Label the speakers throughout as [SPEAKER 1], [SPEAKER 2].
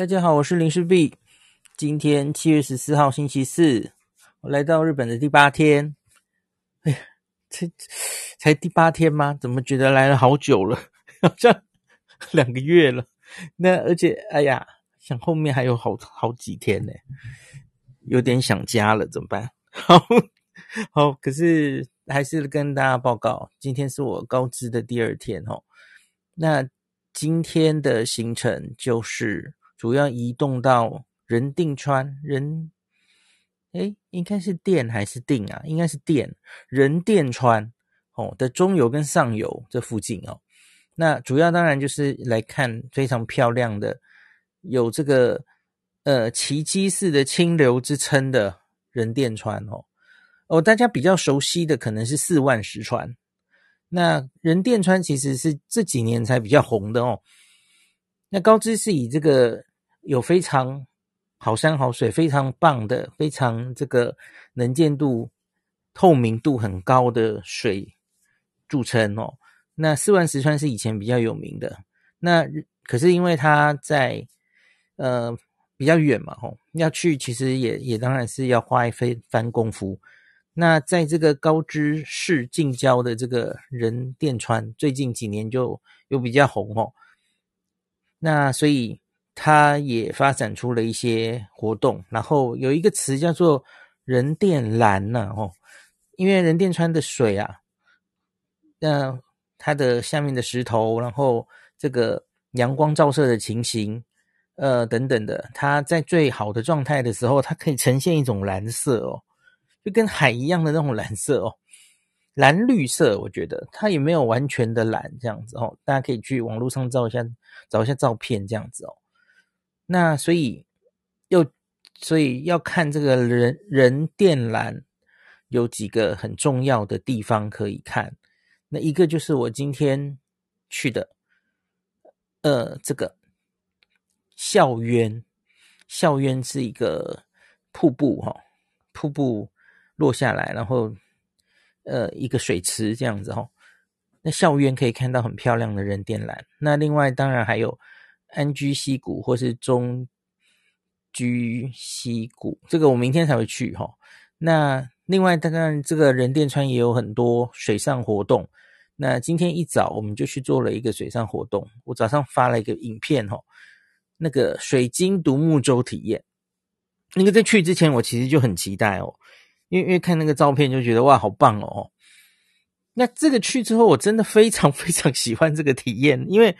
[SPEAKER 1] 大家好，我是林氏璧。今天七月十四号星期四，我来到日本的第八天。哎呀，才才第八天吗？怎么觉得来了好久了？好像两个月了。那而且，哎呀，想后面还有好好几天呢，有点想家了，怎么办？好好，可是还是跟大家报告，今天是我高知的第二天哦。那今天的行程就是。主要移动到仁定川，仁，诶，应该是电还是定啊？应该是电，仁电川哦的中游跟上游这附近哦。那主要当然就是来看非常漂亮的，有这个呃奇迹式的清流之称的仁电川哦。哦，大家比较熟悉的可能是四万石川，那仁电川其实是这几年才比较红的哦。那高知是以这个。有非常好山好水，非常棒的，非常这个能见度、透明度很高的水著称哦。那四万石川是以前比较有名的，那可是因为它在呃比较远嘛，吼，要去其实也也当然是要花一番功夫。那在这个高知市近郊的这个人电川，最近几年就有比较红哦。那所以。它也发展出了一些活动，然后有一个词叫做“人电蓝”呢，哦，因为人电川的水啊，那它的下面的石头，然后这个阳光照射的情形，呃，等等的，它在最好的状态的时候，它可以呈现一种蓝色哦，就跟海一样的那种蓝色哦，蓝绿色，我觉得它也没有完全的蓝这样子哦，大家可以去网络上照一下，找一下照片这样子哦。那所以又所以要看这个人人电缆有几个很重要的地方可以看。那一个就是我今天去的，呃，这个校园，校园是一个瀑布哈、哦，瀑布落下来，然后呃一个水池这样子哈、哦。那校园可以看到很漂亮的人电缆。那另外当然还有。安居溪谷或是中居溪谷，这个我明天才会去哈。那另外，当然这个仁电川也有很多水上活动。那今天一早我们就去做了一个水上活动。我早上发了一个影片哈，那个水晶独木舟体验。那个在去之前我其实就很期待哦，因为因为看那个照片就觉得哇好棒哦。那这个去之后我真的非常非常喜欢这个体验，因为。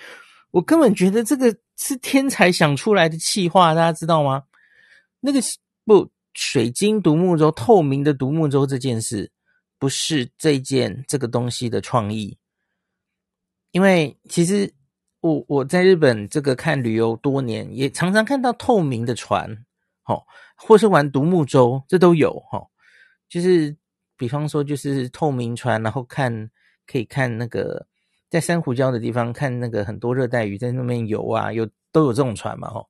[SPEAKER 1] 我根本觉得这个是天才想出来的气话，大家知道吗？那个不，水晶独木舟、透明的独木舟这件事，不是这件这个东西的创意。因为其实我我在日本这个看旅游多年，也常常看到透明的船，哦，或是玩独木舟，这都有哦。就是比方说，就是透明船，然后看可以看那个。在珊瑚礁的地方看那个很多热带鱼在那边游啊，有都有这种船嘛吼。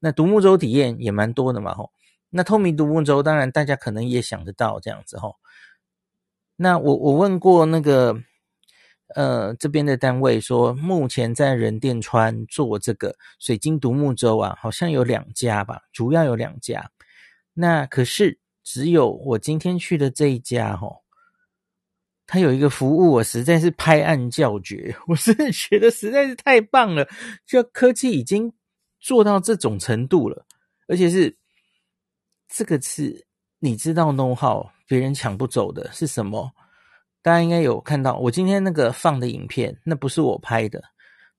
[SPEAKER 1] 那独木舟体验也蛮多的嘛吼。那透明独木舟当然大家可能也想得到这样子吼。那我我问过那个呃这边的单位说，目前在仁殿川做这个水晶独木舟啊，好像有两家吧，主要有两家。那可是只有我今天去的这一家吼。它有一个服务，我实在是拍案叫绝，我真的觉得实在是太棒了，就科技已经做到这种程度了，而且是这个是你知道 know how，别人抢不走的是什么？大家应该有看到，我今天那个放的影片，那不是我拍的，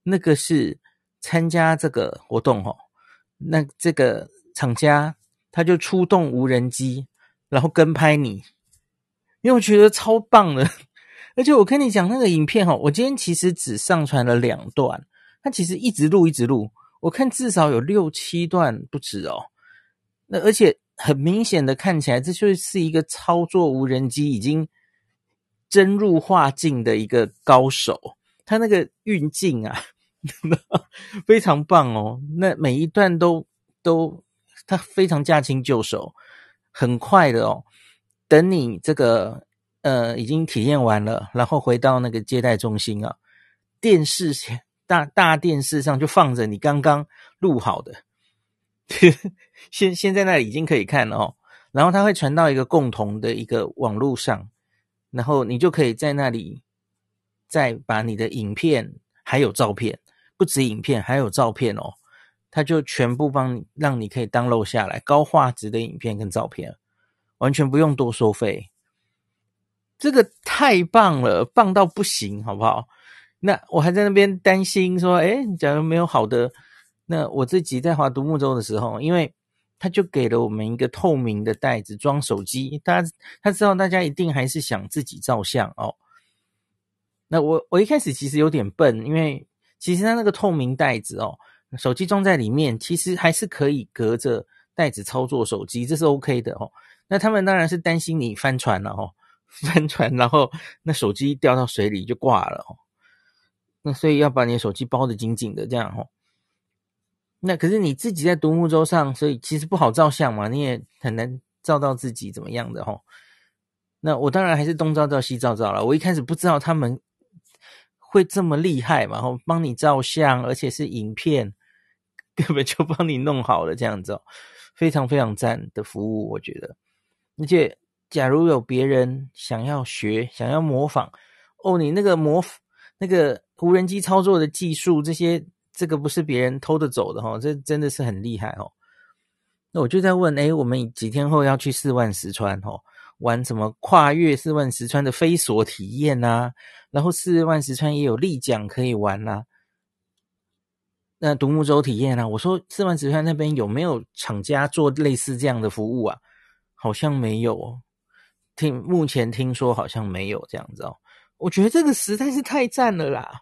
[SPEAKER 1] 那个是参加这个活动哦，那这个厂家他就出动无人机，然后跟拍你。因为我觉得超棒的，而且我跟你讲那个影片哈，我今天其实只上传了两段，它其实一直录一直录，我看至少有六七段不止哦。那而且很明显的看起来，这就是一个操作无人机已经真入化境的一个高手，他那个运镜啊，非常棒哦。那每一段都都他非常驾轻就熟，很快的哦。等你这个呃已经体验完了，然后回到那个接待中心啊，电视大大电视上就放着你刚刚录好的，现现在那里已经可以看了哦。然后它会传到一个共同的一个网络上，然后你就可以在那里再把你的影片还有照片，不止影片还有照片哦，它就全部帮你让你可以 download 下来高画质的影片跟照片，完全不用多收费。这个太棒了，棒到不行，好不好？那我还在那边担心说，哎，假如没有好的，那我自己在划独木舟的时候，因为。他就给了我们一个透明的袋子装手机，他他知道大家一定还是想自己照相哦。那我我一开始其实有点笨，因为其实他那个透明袋子哦，手机装在里面，其实还是可以隔着袋子操作手机，这是 OK 的哦。那他们当然是担心你翻船了哦，翻船然后那手机掉到水里就挂了。那所以要把你的手机包得紧紧的这样哦。那可是你自己在独木舟上，所以其实不好照相嘛，你也很难照到自己怎么样的齁。那我当然还是东照照西照照了。我一开始不知道他们会这么厉害嘛，然后帮你照相，而且是影片，根本就帮你弄好了这样子，非常非常赞的服务，我觉得。而且假如有别人想要学、想要模仿，哦，你那个模那个无人机操作的技术这些。这个不是别人偷着走的哈，这真的是很厉害哦。那我就在问，诶，我们几天后要去四万石川哦，玩什么跨越四万石川的飞索体验呐？然后四万石川也有立桨可以玩呐。那独木舟体验呢？我说四万石川那边有没有厂家做类似这样的服务啊？好像没有哦。听目前听说好像没有这样子哦。我觉得这个实在是太赞了啦。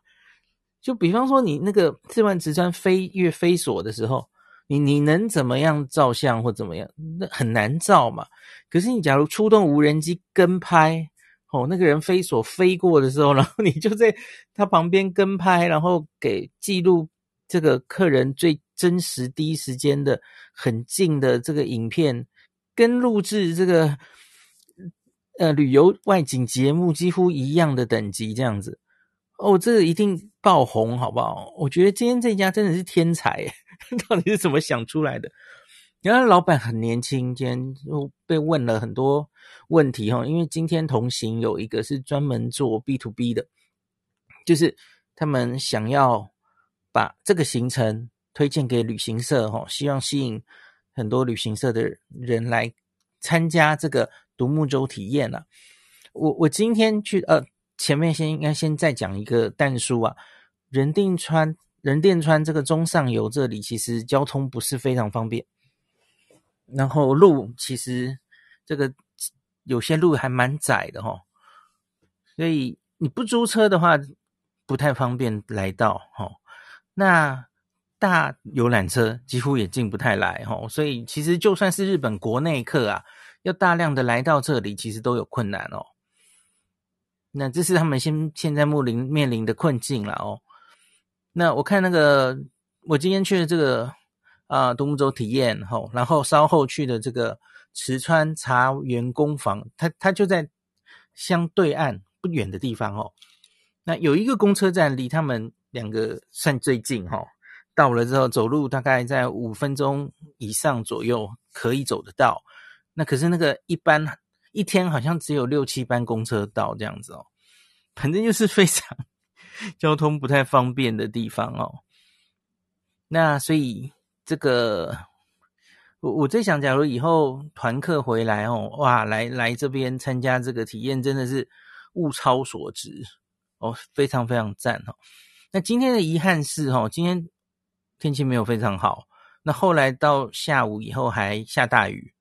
[SPEAKER 1] 就比方说，你那个四万石川飞越飞索的时候，你你能怎么样照相或怎么样？那很难照嘛。可是你假如出动无人机跟拍，哦，那个人飞索飞过的时候，然后你就在他旁边跟拍，然后给记录这个客人最真实第一时间的很近的这个影片，跟录制这个呃旅游外景节目几乎一样的等级，这样子。哦，这个一定爆红，好不好？我觉得今天这家真的是天才，到底是怎么想出来的？原来老板很年轻，今天又被问了很多问题哈。因为今天同行有一个是专门做 B to B 的，就是他们想要把这个行程推荐给旅行社哈，希望吸引很多旅行社的人来参加这个独木舟体验啊。我我今天去呃。前面先应该先再讲一个但书啊，人定川人定川这个中上游这里其实交通不是非常方便，然后路其实这个有些路还蛮窄的齁，所以你不租车的话不太方便来到齁，那大游览车几乎也进不太来哈，所以其实就算是日本国内客啊，要大量的来到这里其实都有困难哦。那这是他们现现在面临面临的困境了哦。那我看那个，我今天去的这个啊独木舟体验吼，然后稍后去的这个池川茶园工坊，它它就在相对岸不远的地方哦。那有一个公车站离他们两个算最近哈，到了之后走路大概在五分钟以上左右可以走得到。那可是那个一般。一天好像只有六七班公车到这样子哦，反正就是非常 交通不太方便的地方哦。那所以这个我我在想，假如以后团客回来哦，哇，来来这边参加这个体验，真的是物超所值哦，非常非常赞哦。那今天的遗憾是哦，今天天气没有非常好，那后来到下午以后还下大雨。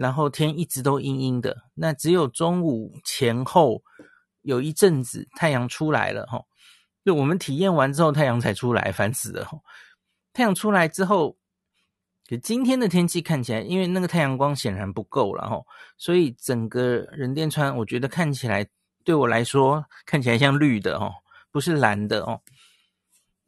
[SPEAKER 1] 然后天一直都阴阴的，那只有中午前后有一阵子太阳出来了哈。就我们体验完之后，太阳才出来，烦死了。太阳出来之后，就今天的天气看起来，因为那个太阳光显然不够了哈，所以整个人电川，我觉得看起来对我来说看起来像绿的哦，不是蓝的哦。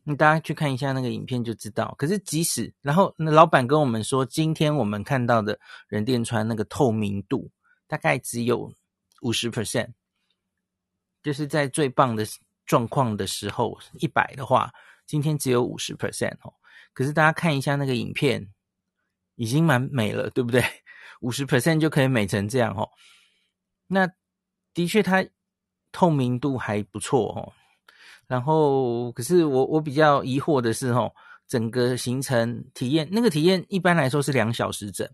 [SPEAKER 1] 你大家去看一下那个影片就知道。可是即使，然后那老板跟我们说，今天我们看到的人电川那个透明度大概只有五十 percent，就是在最棒的状况的时候，一百的话，今天只有五十 percent 哦。可是大家看一下那个影片，已经蛮美了，对不对？五十 percent 就可以美成这样哦。那的确，它透明度还不错哦。然后，可是我我比较疑惑的是哦，整个行程体验，那个体验一般来说是两小时整，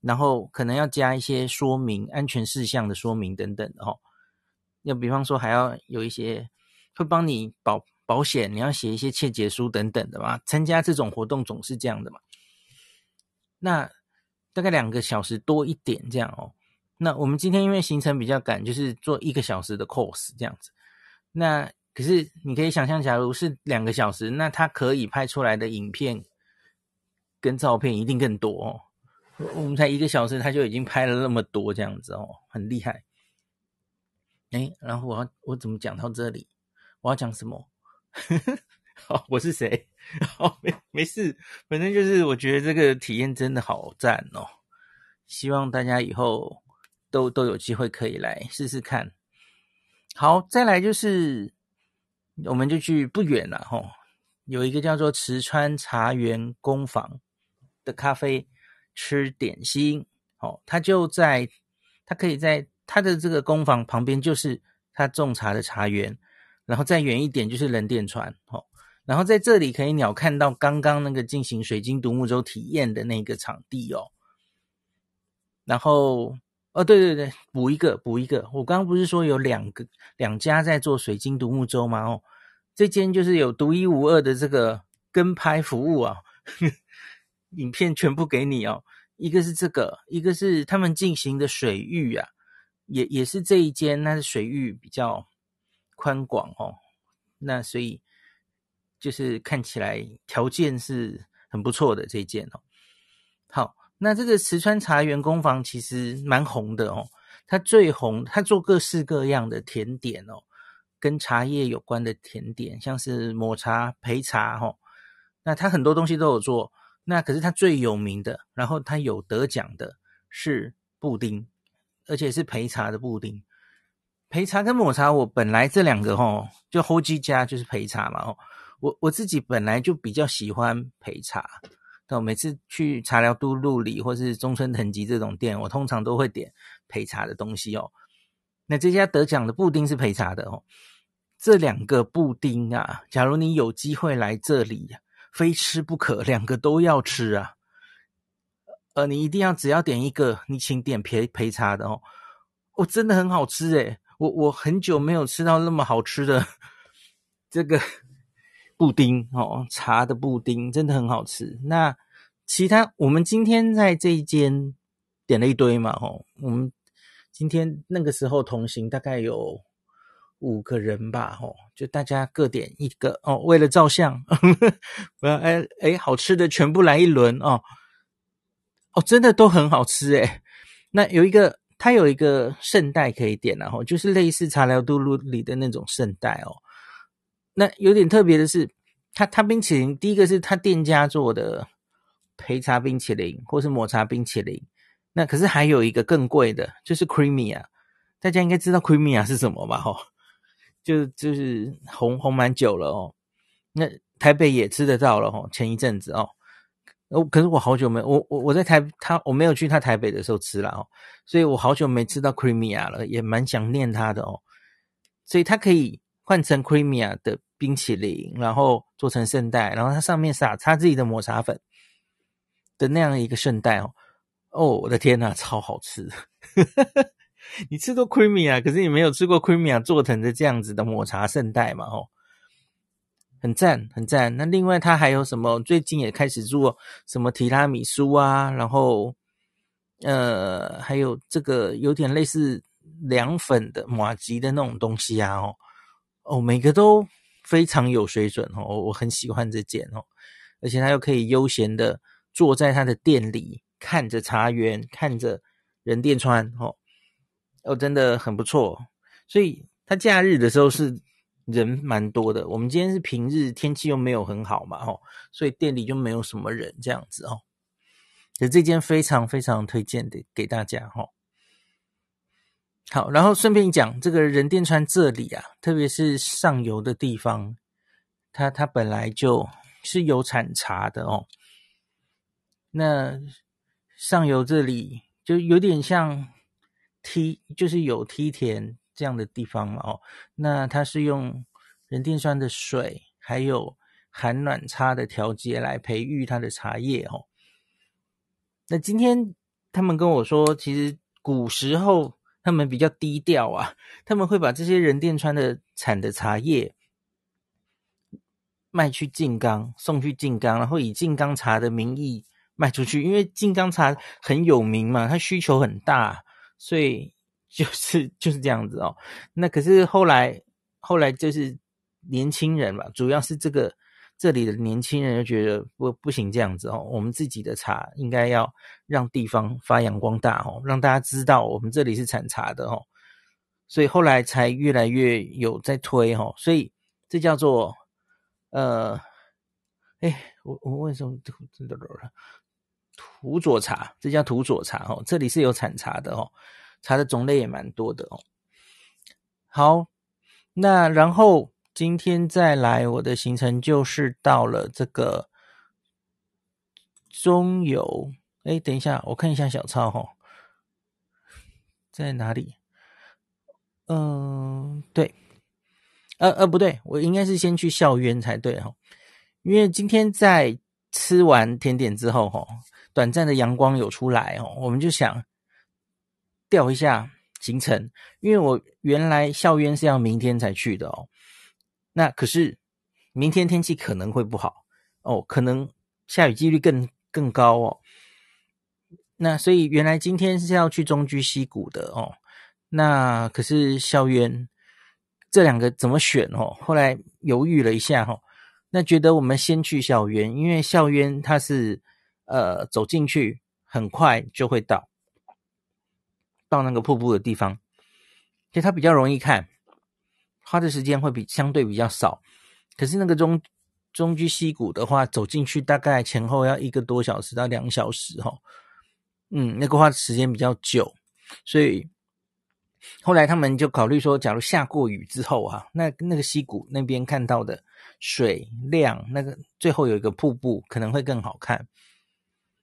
[SPEAKER 1] 然后可能要加一些说明、安全事项的说明等等的哦。要比方说，还要有一些会帮你保保险，你要写一些切结书等等的嘛。参加这种活动总是这样的嘛。那大概两个小时多一点这样哦。那我们今天因为行程比较赶，就是做一个小时的 course 这样子。那可是你可以想象，假如是两个小时，那它可以拍出来的影片跟照片一定更多哦。我们才一个小时，他就已经拍了那么多这样子哦，很厉害。哎，然后我要我怎么讲到这里？我要讲什么？好，我是谁？好，没没事，反正就是我觉得这个体验真的好赞哦！希望大家以后都都有机会可以来试试看。好，再来就是，我们就去不远了吼，有一个叫做池川茶园工坊的咖啡吃点心。哦，它就在，它可以在它的这个工坊旁边，就是它种茶的茶园，然后再远一点就是人电船。哦。然后在这里可以鸟看到刚刚那个进行水晶独木舟体验的那个场地哦。然后哦，对对对，补一个补一个，我刚刚不是说有两个两家在做水晶独木舟吗？哦，这间就是有独一无二的这个跟拍服务啊，影片全部给你哦。一个是这个，一个是他们进行的水域啊，也也是这一间，那是水域比较宽广哦，那所以。就是看起来条件是很不错的这一间哦。那这个池川茶园工坊其实蛮红的哦。它最红，它做各式各样的甜点哦，跟茶叶有关的甜点，像是抹茶、焙茶哦。那它很多东西都有做。那可是它最有名的，然后它有得奖的是布丁，而且是焙茶的布丁。焙茶跟抹茶，我本来这两个哦，就后几家就是焙茶嘛哦。我我自己本来就比较喜欢焙茶，那我每次去茶寮都路里或是中村藤吉这种店，我通常都会点陪茶的东西哦。那这家得奖的布丁是陪茶的哦。这两个布丁啊，假如你有机会来这里，非吃不可，两个都要吃啊。呃，你一定要只要点一个，你请点陪陪茶的哦。哦，真的很好吃诶，我我很久没有吃到那么好吃的 这个。布丁哦，茶的布丁真的很好吃。那其他我们今天在这一间点了一堆嘛，哦，我们今天那个时候同行大概有五个人吧，哦，就大家各点一个哦，为了照相，我要哎哎，好吃的全部来一轮哦，哦，真的都很好吃诶。那有一个，它有一个圣代可以点，然后就是类似茶寮都路里的那种圣代哦。那有点特别的是，它它冰淇淋，第一个是它店家做的焙茶冰淇淋，或是抹茶冰淇淋。那可是还有一个更贵的，就是 Creamy 啊，大家应该知道 Creamy 啊是什么吧？吼，就就是红红蛮久了哦。那台北也吃得到了哦，前一阵子哦。哦，可是我好久没我我我在台他我没有去他台北的时候吃了哦，所以我好久没吃到 Creamy 啊了，也蛮想念他的哦。所以它可以。换成 Creamy 的冰淇淋，然后做成圣代，然后它上面撒它自己的抹茶粉的那样一个圣代哦，哦，我的天呐，超好吃！你吃过 Creamy 啊？可是你没有吃过 Creamy 做成的这样子的抹茶圣代嘛？哦，很赞，很赞。那另外它还有什么？最近也开始做什么提拉米苏啊？然后呃，还有这个有点类似凉粉的麻吉的那种东西啊？哦。哦，每个都非常有水准哦，我很喜欢这件哦，而且他又可以悠闲的坐在他的店里，看着茶园，看着人电川哦，哦，真的很不错。所以他假日的时候是人蛮多的，我们今天是平日，天气又没有很好嘛，哦，所以店里就没有什么人这样子哦。所以这间非常非常推荐的给大家哈。好，然后顺便讲，这个人电川这里啊，特别是上游的地方，它它本来就是有产茶的哦。那上游这里就有点像梯，就是有梯田这样的地方嘛哦。那它是用人电酸的水，还有寒暖差的调节来培育它的茶叶哦。那今天他们跟我说，其实古时候他们比较低调啊，他们会把这些人电川的产的茶叶卖去静冈，送去静冈，然后以静冈茶的名义卖出去，因为静冈茶很有名嘛，它需求很大，所以 就是就是这样子哦。那可是后来后来就是年轻人嘛，主要是这个。这里的年轻人就觉得不不行这样子哦，我们自己的茶应该要让地方发扬光大哦，让大家知道我们这里是产茶的哦，所以后来才越来越有在推哦，所以这叫做呃，哎，我我为什么土土佐茶？这叫土佐茶哦，这里是有产茶的哦，茶的种类也蛮多的哦。好，那然后。今天再来，我的行程就是到了这个中游。哎，等一下，我看一下小抄哈，在哪里？嗯，对，呃呃，不对，我应该是先去校园才对哈，因为今天在吃完甜点之后哈，短暂的阳光有出来哦，我们就想调一下行程，因为我原来校园是要明天才去的哦。那可是明天天气可能会不好哦，可能下雨几率更更高哦。那所以原来今天是要去中居溪谷的哦。那可是校园这两个怎么选哦？后来犹豫了一下、哦，那觉得我们先去校园，因为校园它是呃走进去很快就会到到那个瀑布的地方，其实它比较容易看。花的时间会比相对比较少，可是那个中中居溪谷的话，走进去大概前后要一个多小时到两小时哈，嗯，那个花的时间比较久，所以后来他们就考虑说，假如下过雨之后啊，那那个溪谷那边看到的水量，那个最后有一个瀑布可能会更好看，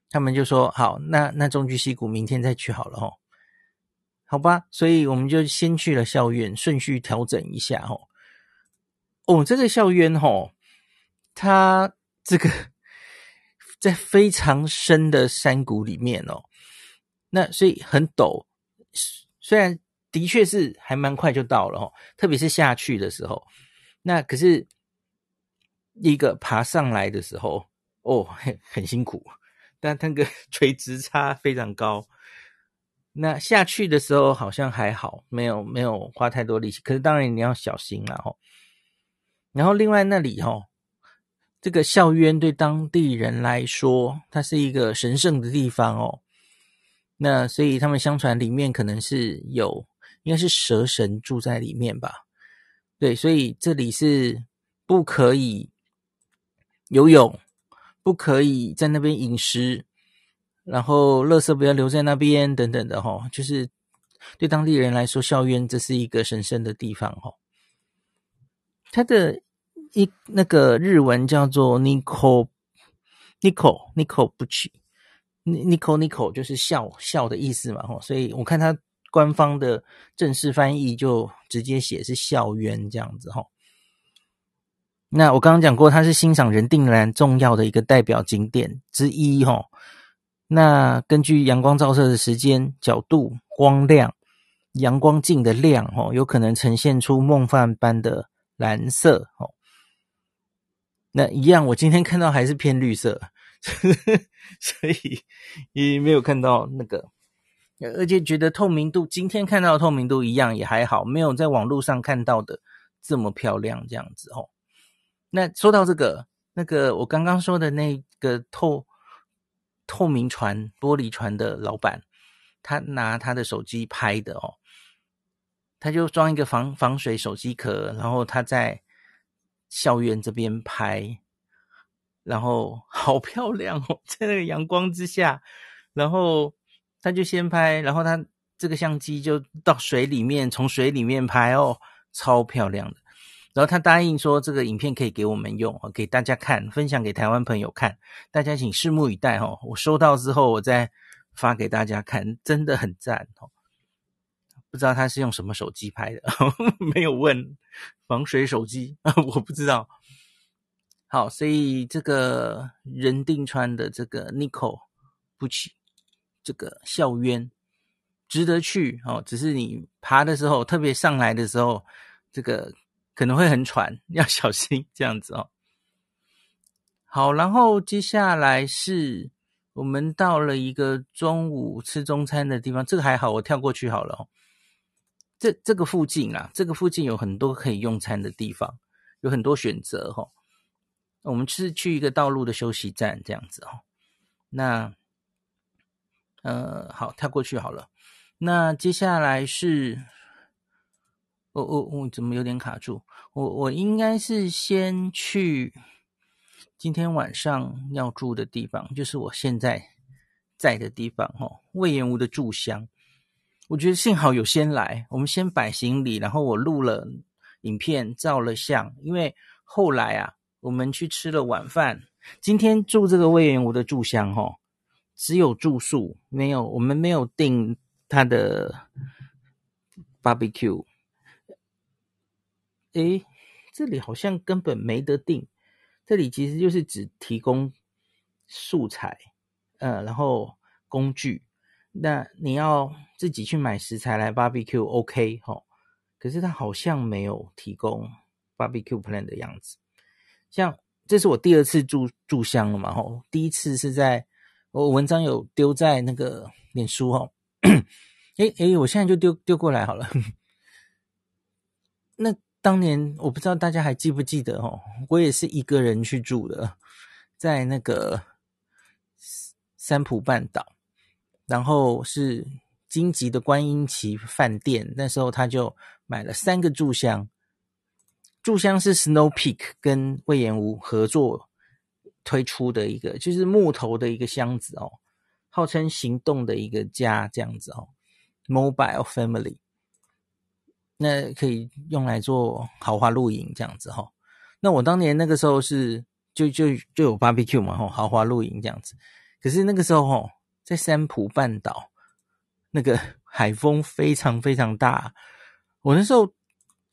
[SPEAKER 1] 他们就说好，那那中居溪谷明天再去好了哈。好吧，所以我们就先去了校园，顺序调整一下哦。哦，这个校园哦，它这个在非常深的山谷里面哦，那所以很陡。虽然的确是还蛮快就到了哦，特别是下去的时候，那可是一个爬上来的时候哦，很 很辛苦，但那个垂直差非常高。那下去的时候好像还好，没有没有花太多力气。可是当然你要小心啦吼。然后另外那里吼，这个校园对当地人来说，它是一个神圣的地方哦。那所以他们相传里面可能是有，应该是蛇神住在里面吧？对，所以这里是不可以游泳，不可以在那边饮食。然后，垃圾不要留在那边，等等的哈，就是对当地人来说，校园这是一个神圣的地方哈。它的一那个日文叫做 Nikko Nikko Nikko Buchi Nikko Nikko 就是笑笑的意思嘛哈，所以我看它官方的正式翻译就直接写是校园这样子哈。那我刚刚讲过，它是欣赏人定兰重要的一个代表景点之一哈。那根据阳光照射的时间、角度、光亮、阳光镜的亮，哦，有可能呈现出梦幻般的蓝色，哦。那一样，我今天看到还是偏绿色，所以也没有看到那个，而且觉得透明度，今天看到的透明度一样也还好，没有在网络上看到的这么漂亮，这样子哦。那说到这个，那个我刚刚说的那个透。透明船、玻璃船的老板，他拿他的手机拍的哦，他就装一个防防水手机壳，然后他在校园这边拍，然后好漂亮哦，在那个阳光之下，然后他就先拍，然后他这个相机就到水里面，从水里面拍哦，超漂亮的。然后他答应说，这个影片可以给我们用，给大家看，分享给台湾朋友看，大家请拭目以待哈。我收到之后，我再发给大家看，真的很赞哦。不知道他是用什么手机拍的，没有问防水手机啊，我不知道。好，所以这个人定川的这个 Niko 不起这个校渊值得去哦，只是你爬的时候，特别上来的时候，这个可能会很喘，要小心这样子哦。好，然后接下来是我们到了一个中午吃中餐的地方，这个还好，我跳过去好了哦。这这个附近啊，这个附近有很多可以用餐的地方，有很多选择哈、哦。我们是去一个道路的休息站这样子哦。那呃，好，跳过去好了。那接下来是，我我我怎么有点卡住？我我应该是先去今天晚上要住的地方，就是我现在在的地方哦，隈研吾的住乡。我觉得幸好有先来，我们先摆行李，然后我录了影片，照了相。因为后来啊，我们去吃了晚饭。今天住这个隈研吾的住乡，哈，只有住宿，没有我们没有订他的 barbecue。诶，这里好像根本没得订，这里其实就是只提供素材，呃，然后工具。那你要自己去买食材来 barbecue，OK 齁，可是他好像没有提供 barbecue plan 的样子。像这是我第二次住住乡了嘛，齁，第一次是在我文章有丢在那个脸书齁，诶诶，我现在就丢丢过来好了。那当年我不知道大家还记不记得哦，我也是一个人去住的，在那个三浦半岛。然后是金吉的观音旗饭店，那时候他就买了三个住箱，住箱是 Snow Peak 跟魏延吾合作推出的一个，就是木头的一个箱子哦，号称行动的一个家这样子哦，Mobile Family，那可以用来做豪华露营这样子哈、那我当年那个时候是就就就有 Barbecue 嘛，哈，豪华露营这样子，可是那个时候哈。在三浦半岛，那个海风非常非常大。我那时候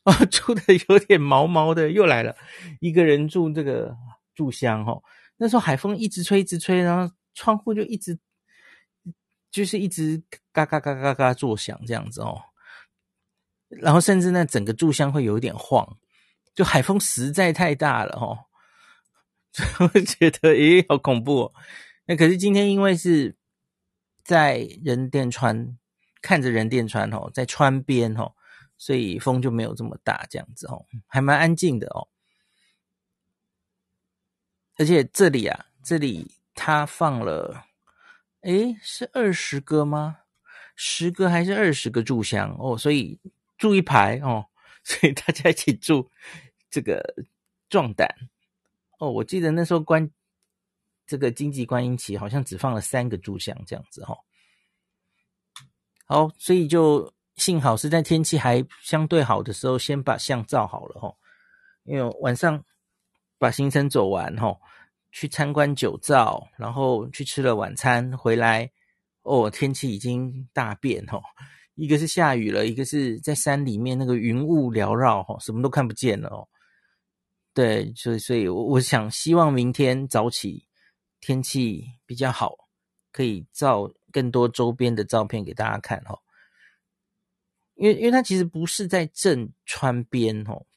[SPEAKER 1] 啊住的有点毛毛的，又来了一个人住这个住乡哦。那时候海风一直吹，一直吹，然后窗户就一直就是一直嘎嘎嘎嘎嘎作响这样子哦。然后甚至那整个住乡会有一点晃，就海风实在太大了哦。就觉得咦，好恐怖哦。那可是今天因为是。在人殿川看着人殿川哦，在川边哦，所以风就没有这么大，这样子哦，还蛮安静的哦。而且这里啊，这里他放了，诶，是二十个吗？十个还是二十个住箱哦？所以住一排 哦，所以大家一起住，这个壮胆哦。我记得那时候关。这个金吉观音旗好像只放了三个柱香这样子哈，好，所以就幸好是在天气还相对好的时候，先把相照好了哈，因为晚上把行程走完哈，去参观酒造，然后去吃了晚餐回来，哦，天气已经大变哈，一个是下雨了，一个是在山里面那个云雾缭绕哈，什么都看不见了哦，对，所以所以我我想希望明天早起。天气比较好，可以照更多周边的照片给大家看哦。因为，因为它其实不是在正川边哦，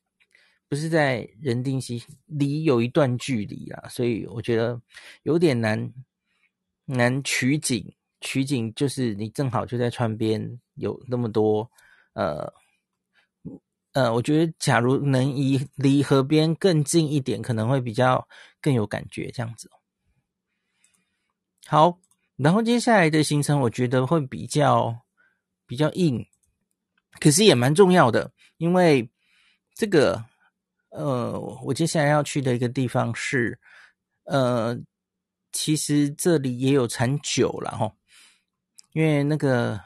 [SPEAKER 1] 不是在人定溪，离有一段距离啊，所以我觉得有点难难取景。取景就是你正好就在川边，有那么多呃呃，我觉得假如能离离河边更近一点，可能会比较更有感觉这样子。好，然后接下来的行程我觉得会比较比较硬，可是也蛮重要的，因为这个呃，我接下来要去的一个地方是呃，其实这里也有产酒啦齁，因为那个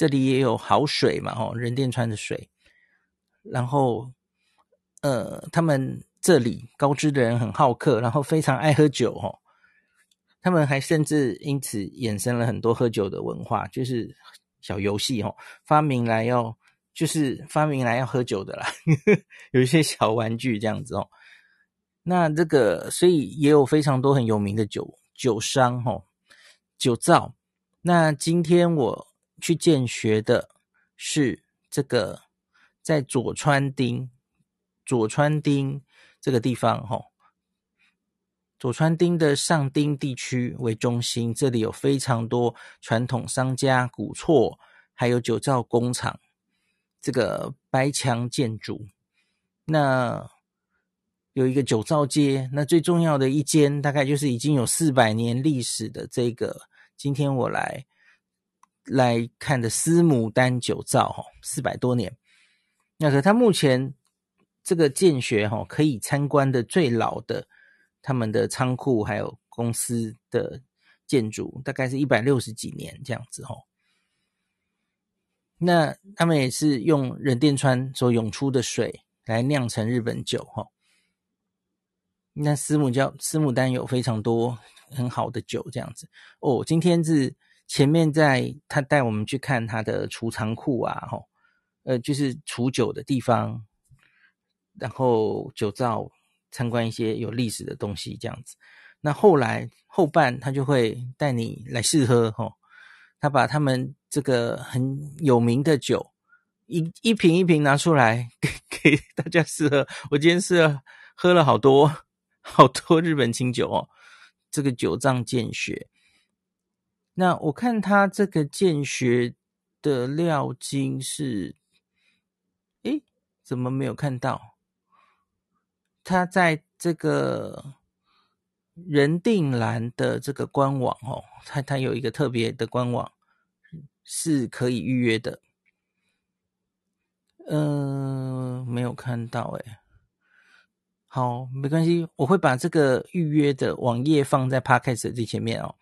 [SPEAKER 1] 这里也有好水嘛吼，人殿川的水，然后呃，他们这里高知的人很好客，然后非常爱喝酒吼。他们还甚至因此衍生了很多喝酒的文化，就是小游戏哦，发明来要就是发明来要喝酒的啦，有一些小玩具这样子哦。那这个所以也有非常多很有名的酒酒商哦，酒造。那今天我去见学的是这个在佐川町，佐川町这个地方哈。佐川町的上町地区为中心，这里有非常多传统商家、古厝，还有酒造工厂，这个白墙建筑。那有一个酒造街，那最重要的一间，大概就是已经有四百年历史的这个。今天我来来看的司牡丹酒造，哈，四百多年。那可它目前这个建学，哈，可以参观的最老的。他们的仓库还有公司的建筑，大概是一百六十几年这样子哈。那他们也是用忍殿川所涌出的水来酿成日本酒哈。那司牡叫司牡丹有非常多很好的酒这样子哦。今天是前面在他带我们去看他的储藏库啊吼，呃，就是储酒的地方，然后酒造。参观一些有历史的东西，这样子。那后来后半，他就会带你来试喝，吼。他把他们这个很有名的酒，一一瓶一瓶拿出来给 给大家试喝。我今天是喝了好多好多日本清酒哦。这个酒藏见血，那我看他这个见学的料金是，诶，怎么没有看到？他在这个人定栏的这个官网哦，他他有一个特别的官网是可以预约的。嗯、没有看到诶。好，没关系，我会把这个预约的网页放在 Podcast 最前面哦。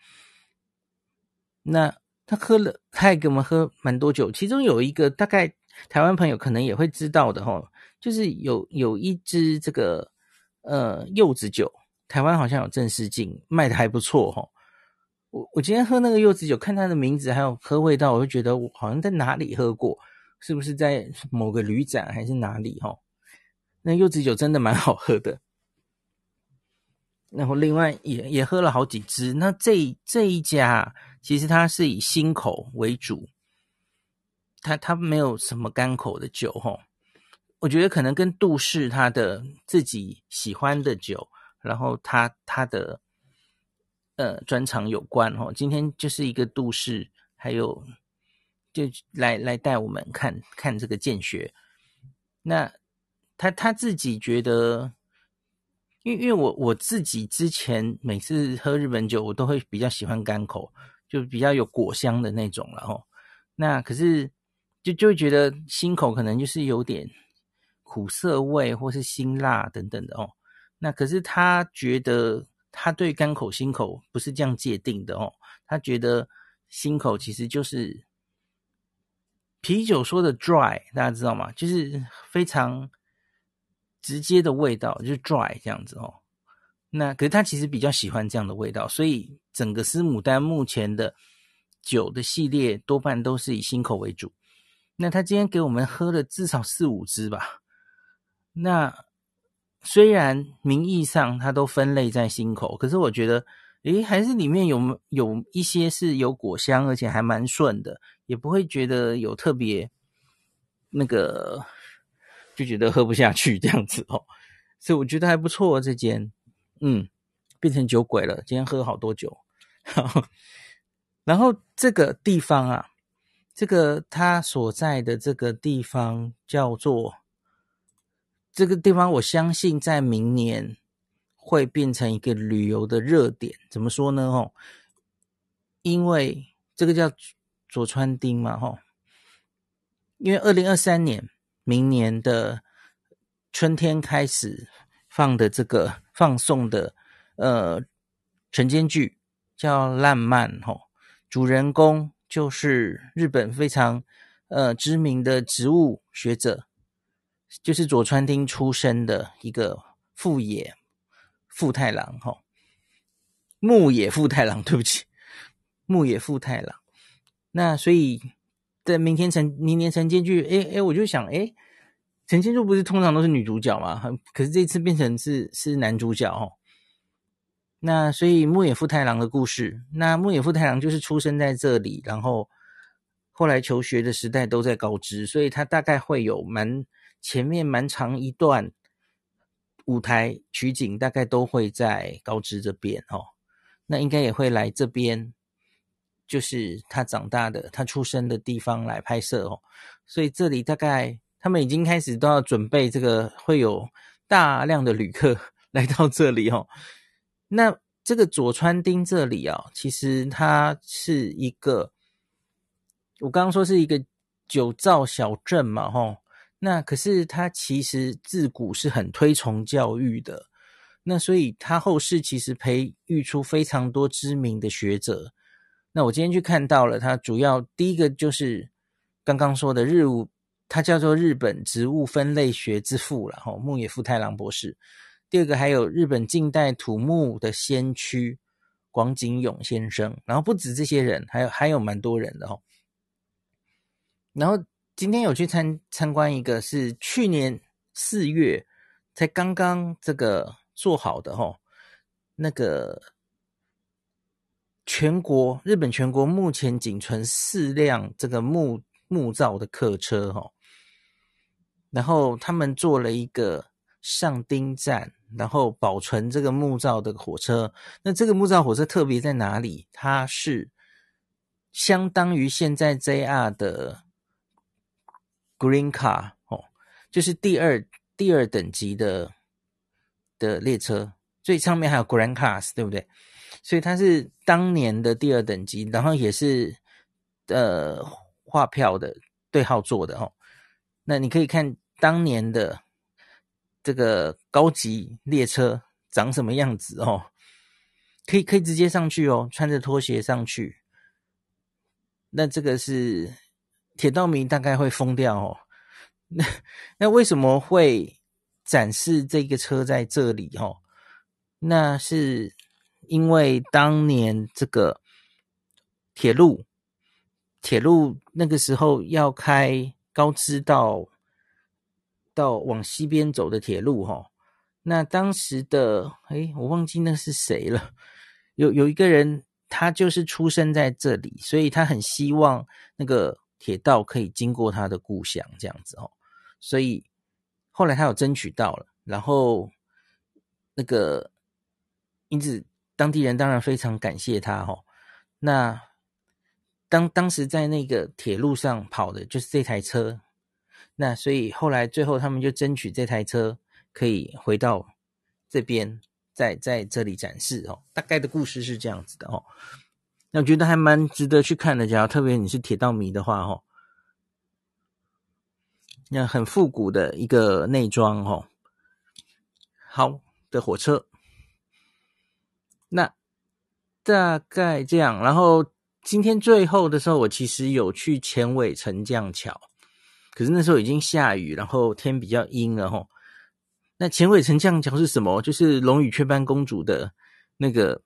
[SPEAKER 1] 那他喝了，他还给我们喝蛮多酒，其中有一个大概台湾朋友可能也会知道的哦，就是有有一支这个。呃，柚子酒，台湾好像有正式进，卖的还不错齁。我我今天喝那个柚子酒，看它的名字还有喝味道，我就觉得我好像在哪里喝过，是不是在某个旅展还是哪里齁？那柚子酒真的蛮好喝的。然后另外也也喝了好几支。那这这一家其实它是以新口为主，它它没有什么干口的酒齁。我觉得可能跟杜氏他的自己喜欢的酒，然后他他的呃专长有关哦。今天就是一个杜氏，还有就来来带我们看看这个见学。那他他自己觉得，因为因为我我自己之前每次喝日本酒，我都会比较喜欢干口，就比较有果香的那种了哦。那可是就就会觉得心口可能就是有点。苦涩味或是辛辣等等的哦，那可是他觉得他对干口辛口不是这样界定的哦，他觉得辛口其实就是啤酒说的 dry，大家知道吗？就是非常直接的味道，就是 dry 这样子哦。那可是他其实比较喜欢这样的味道，所以整个司牡丹目前的酒的系列多半都是以新口为主。那他今天给我们喝了至少四五支吧。那虽然名义上它都分类在新口，可是我觉得，诶，还是里面有有一些是有果香，而且还蛮顺的，也不会觉得有特别那个，就觉得喝不下去这样子哦。所以我觉得还不错，这间，嗯，变成酒鬼了，今天喝好多酒。然后这个地方啊，这个他所在的这个地方叫做。这个地方，我相信在明年会变成一个旅游的热点。怎么说呢？哦，因为这个叫佐川町嘛，吼。因为二零二三年明年的春天开始放的这个放送的呃晨间剧叫《烂漫》，吼，主人公就是日本非常呃知名的植物学者。就是佐川町出身的一个富野富太郎哈，牧野富太郎，对不起，牧野富太郎。那所以在明天晨明年晨间剧，哎哎，我就想，哎，晨间剧不是通常都是女主角吗？可是这次变成是是男主角哦。那所以牧野富太郎的故事，那牧野富太郎就是出生在这里，然后后来求学的时代都在高知，所以他大概会有蛮前面蛮长一段舞台取景，大概都会在高知这边哦。那应该也会来这边，就是他长大的、他出生的地方来拍摄哦。所以这里大概他们已经开始都要准备这个，会有大量的旅客 来到这里哦。那这个佐川町这里啊，其实它是一个，我刚刚说是一个酒造小镇嘛，吼。那可是它其实自古是很推崇教育的，那所以它后世其实培育出非常多知名的学者。那我今天去看到了，它主要第一个就是刚刚说的日物，它叫做日本植物分类学之父了，吼，牧野富太郎博士。第二个还有日本近代土木的先驱广井勇先生，然后不止这些人，还有还有蛮多人的哦。然后今天有去参参观一个，是去年四月才刚刚这个做好的哦，那个全国日本全国目前仅存四辆这个木木造的客车哦，然后他们做了一个上丁站。然后保存这个木造的火车，那这个木造火车特别在哪里？它是相当于现在 JR 的 Green Car 哦，就是第二第二等级的的列车，最上面还有 Grand Cars，对不对？所以它是当年的第二等级，然后也是呃划票的对号座的哦。那你可以看当年的。这个高级列车长什么样子哦？可以可以直接上去哦，穿着拖鞋上去。那这个是铁道迷大概会疯掉哦。那那为什么会展示这个车在这里哦？那是因为当年这个铁路铁路那个时候要开高知到。到往西边走的铁路，哈，那当时的，哎，我忘记那是谁了。有有一个人，他就是出生在这里，所以他很希望那个铁道可以经过他的故乡，这样子哦。所以后来他有争取到了，然后那个因此当地人当然非常感谢他，哈。那当当时在那个铁路上跑的就是这台车。那所以后来最后他们就争取这台车可以回到这边，在在这里展示哦。大概的故事是这样子的哦。那我觉得还蛮值得去看的，假如特别你是铁道迷的话哦。那很复古的一个内装哦。好的火车。那大概这样。然后今天最后的时候，我其实有去前尾沉降桥。可是那时候已经下雨，然后天比较阴了吼。那前尾沉降桥是什么？就是《龙与雀斑公主》的那个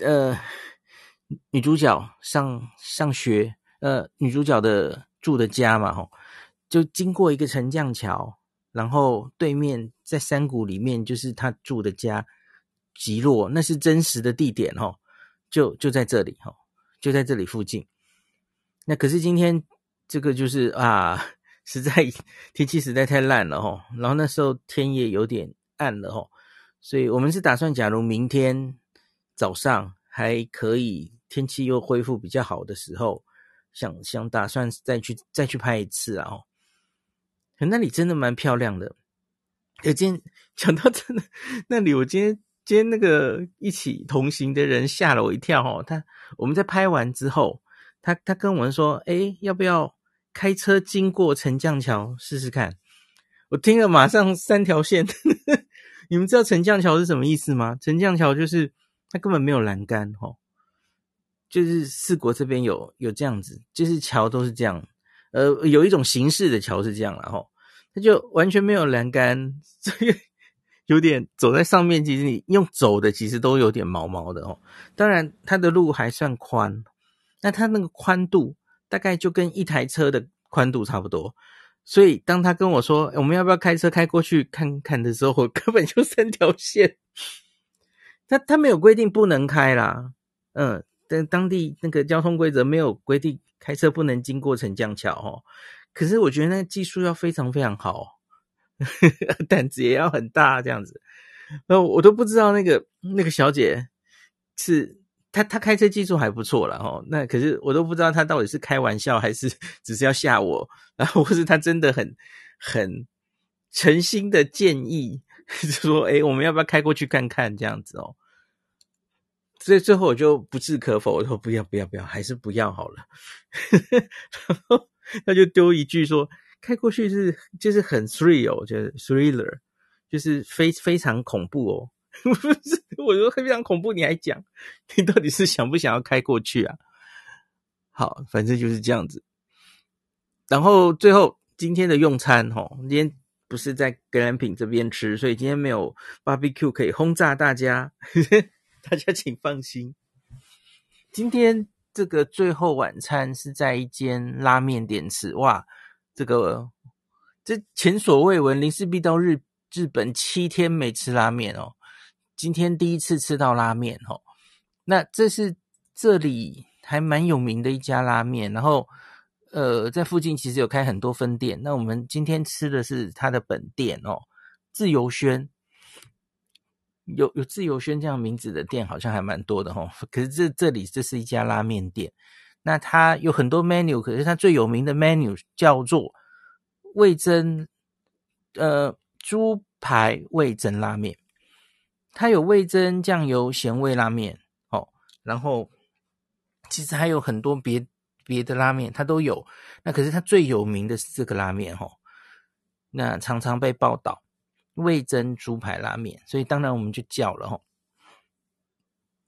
[SPEAKER 1] 呃女主角上上学，呃女主角的住的家嘛吼，就经过一个沉降桥，然后对面在山谷里面就是她住的家，极落，那是真实的地点吼，就就在这里哈，就在这里附近。那可是今天。这个就是啊，实在天气实在太烂了哈，然后那时候天也有点暗了哈，所以我们是打算，假如明天早上还可以，天气又恢复比较好的时候，想想打算再去再去拍一次啊。那里真的蛮漂亮的，有今天讲到真的那里，我今天今天那个一起同行的人吓了我一跳哦，他我们在拍完之后，他他跟我们说，诶，要不要？开车经过沉降桥试试看，我听了马上三条线。你们知道沉降桥是什么意思吗？沉降桥就是它根本没有栏杆哦，就是四国这边有有这样子，就是桥都是这样，呃，有一种形式的桥是这样啦齁，它就完全没有栏杆，所以有点走在上面，其实你用走的其实都有点毛毛的哦。当然，它的路还算宽，那它那个宽度大概就跟一台车的宽度差不多。所以当他跟我说我们要不要开车开过去看看的时候，我根本就三条线。他他没有规定不能开啦，嗯，但当地那个交通规则没有规定开车不能经过城将桥哦。可是我觉得那技术要非常非常好。胆子也要很大，这样子，那我都不知道那个那个小姐是她，她开车技术还不错了哦。那可是我都不知道她到底是开玩笑还是 只是要吓我，然后或是她真的很很诚心的建议，就说：“哎，我们要不要开过去看看？”这样子哦。所以最后我就不置可否，我说：“不要，不要，不要，还是不要好了。”然后他就丢一句说。开过去是就是很 thrill，就是 thriller，就是非非常恐怖哦。不是，我说非常恐怖，你还讲，你到底是想不想要开过去啊？好，反正就是这样子。然后最后今天的用餐齁，今天不是在格兰品这边吃，所以今天没有 barbecue 可以轰炸大家，大家请放心。今天这个最后晚餐是在一间拉面店吃，哇！这个这前所未闻，林氏璧到日日本七天没吃拉面哦，今天第一次吃到拉面哦。那这是这里还蛮有名的一家拉面，然后呃，在附近其实有开很多分店。那我们今天吃的是它的本店哦，自由轩，有有自由轩这样名字的店好像还蛮多的哦。可是这这里这是一家拉面店。那它有很多 menu，可是它最有名的 menu 叫做味增，呃，猪排味增拉面。它有味增酱油咸味拉面，哦，然后其实还有很多别别的拉面，它都有。那可是它最有名的是这个拉面，哦，那常常被报道味增猪排拉面，所以当然我们就叫了，哦。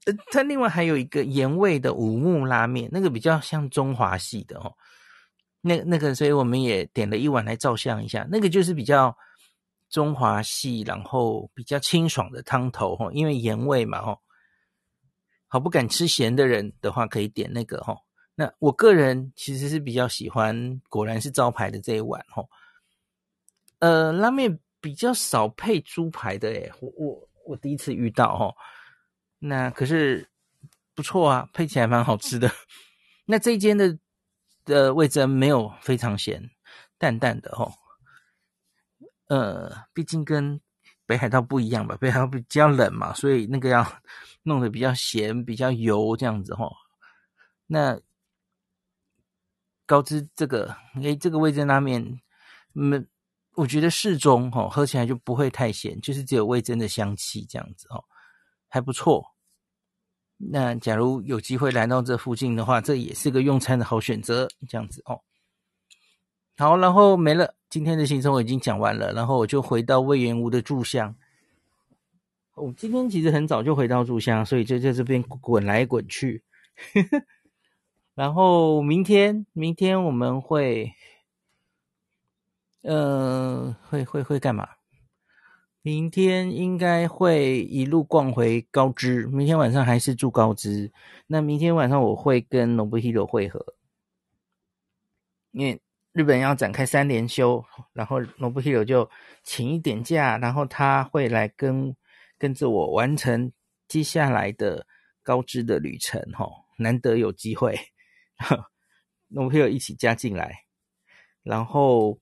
[SPEAKER 1] 呃，它另外还有一个盐味的五木拉面，那个比较像中华系的哦。那那个，所以我们也点了一碗来照相一下。那个就是比较中华系，然后比较清爽的汤头哦，因为盐味嘛哦。好，不敢吃咸的人的话，可以点那个哦。那我个人其实是比较喜欢，果然是招牌的这一碗哦。呃，拉面比较少配猪排的诶，我我我第一次遇到哦。那可是不错啊，配起来蛮好吃的。那这一间的的味噌没有非常咸，淡淡的哦。呃，毕竟跟北海道不一样吧，北海道比较冷嘛，所以那个要 弄得比较咸、比较油这样子哈。那高知这个，诶，这个味噌拉面，嗯，我觉得适中哈，喝起来就不会太咸，就是只有味噌的香气这样子哦。还不错，那假如有机会来到这附近的话，这也是个用餐的好选择，这样子哦。好，然后没了，今天的行程我已经讲完了，然后我就回到隈研吾的住乡。我、哦、今天其实很早就回到住乡，所以就在这边滚来滚去。然后明天，明天我们会，呃，会会会干嘛？明天应该会一路逛回高知，明天晚上还是住高知。那明天晚上我会跟 Nobuhiro 会合，因为日本要展开三连休，然后 Nobuhiro 就请一点假，然后他会来跟跟着我完成接下来的高知的旅程。吼，难得有机会，Nobuhiro 一起加进来，然后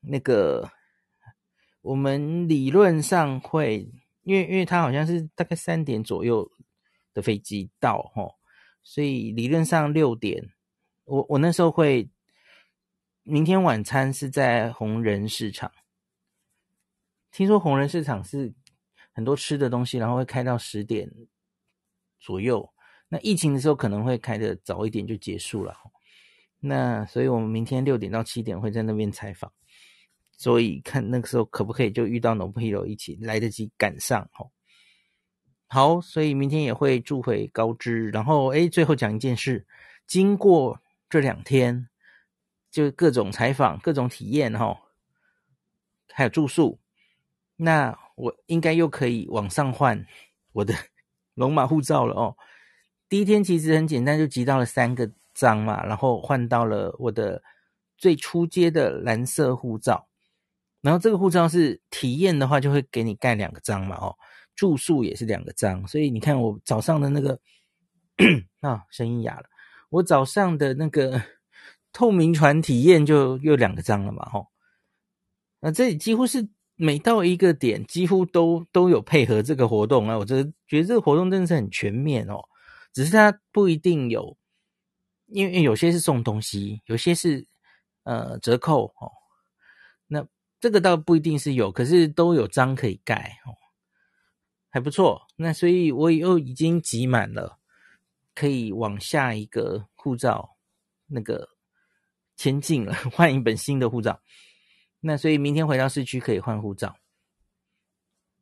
[SPEAKER 1] 那个。我们理论上会，因为因为他好像是大概三点左右的飞机到齁，所以理论上六点，我我那时候会，明天晚餐是在红人市场，听说红人市场是很多吃的东西，然后会开到十点左右，那疫情的时候可能会开的早一点就结束了，那所以我们明天六点到七点会在那边采访。所以看那个时候可不可以就遇到 Nobuhiro 一起来得及赶上哦。好，所以明天也会住回高知，然后诶，最后讲一件事，经过这两天就各种采访、各种体验哈，还有住宿，那我应该又可以往上换我的 龙马护照了哦。第一天其实很简单，就集到了三个章嘛，然后换到了我的最初阶的蓝色护照。然后这个护照是体验的话，就会给你盖两个章嘛，哦，住宿也是两个章。所以你看我早上的那个 啊，声音哑了。我早上的那个 透明船体验就又两个章了嘛，吼。那这里几乎是。每到一个点，几乎都都有配合这个活动啊！我这觉得这个活动真的是很全面哦。只是它不一定有，因为有些是送东西，有些是呃折扣哦。这个倒不一定是有，可是都有章可以盖哦，还不错。那所以我又已经集满了，可以往下一个护照那个前进了，换一本新的护照。那所以明天回到市区可以换护照。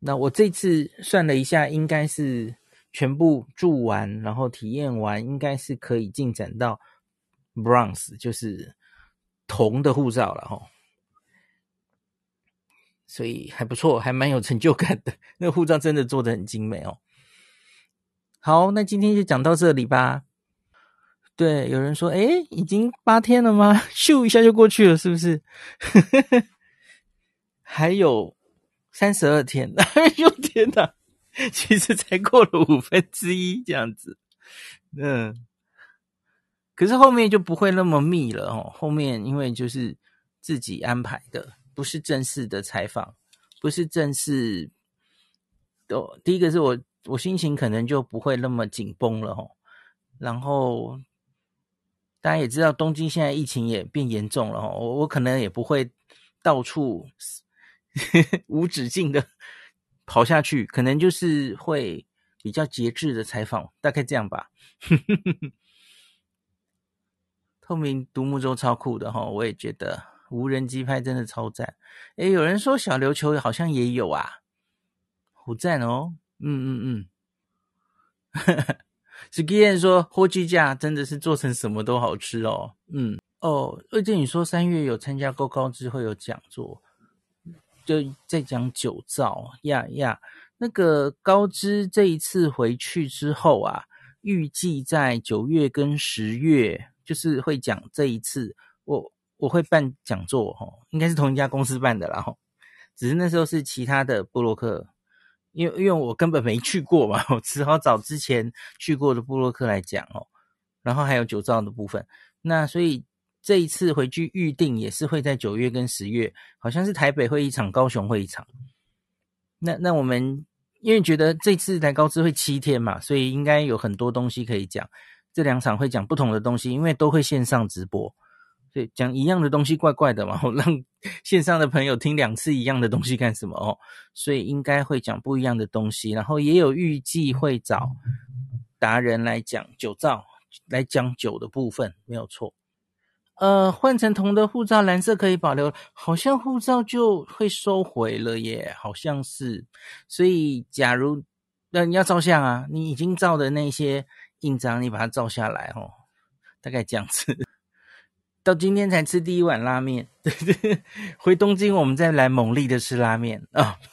[SPEAKER 1] 那我这次算了一下，应该是全部住完，然后体验完，应该是可以进展到 Bronze，就是铜的护照了齁。所以还不错，还蛮有成就感的。那个护照真的做的很精美哦。好，那今天就讲到这里吧。对，有人说，诶，已经八天了吗？咻一下就过去了，是不是？还有三十二天，哎呦天哪！其实才过了五分之一这样子，嗯。可是后面就不会那么密了哦。后面因为就是自己安排的，不是正式的采访，不是正式。哦，第一个是我，我心情可能就不会那么紧绷了哦。然后。大家也知道，东京现在疫情也变严重了哦。我我可能也不会到处 无止境的跑下去，可能就是会比较节制的采访，大概这样吧。透明独木舟超酷的哈，我也觉得无人机拍真的超赞。诶，有人说小琉球好像也有啊，好赞哦。嗯嗯嗯。是 Gian 说，火鸡架真的是做成什么都好吃哦。嗯哦，而且你说三月有参加过高知会有讲座，就在讲酒造呀呀。那个高知这一次回去之后啊，预计在九月跟十月，就是会讲这一次我我会办讲座哈，应该是同一家公司办的啦哈，只是那时候是其他的部落客。因为因为我根本没去过嘛，我只好找之前去过的部落客来讲哦，然后还有酒造的部分，那所以这一次回去预定也是会在九月跟十月，好像是台北会一场，高雄会一场。那那我们因为觉得这次台高知会七天嘛，所以应该有很多东西可以讲，这两场会讲不同的东西，因为都会线上直播。对，讲一样的东西怪怪的嘛，让线上的朋友听两次一样的东西干什么哦？所以应该会讲不一样的东西，然后也有预计会找达人来讲酒造，来讲酒的部分，没有错。呃，换成铜的护照，蓝色可以保留，好像护照就会收回了耶，好像是。所以假如那你要照相啊，你已经照的那些印章，你把它照下来哦，大概这样子。到今天才吃第一碗拉面，对对，回东京我们再来猛力的吃拉面啊。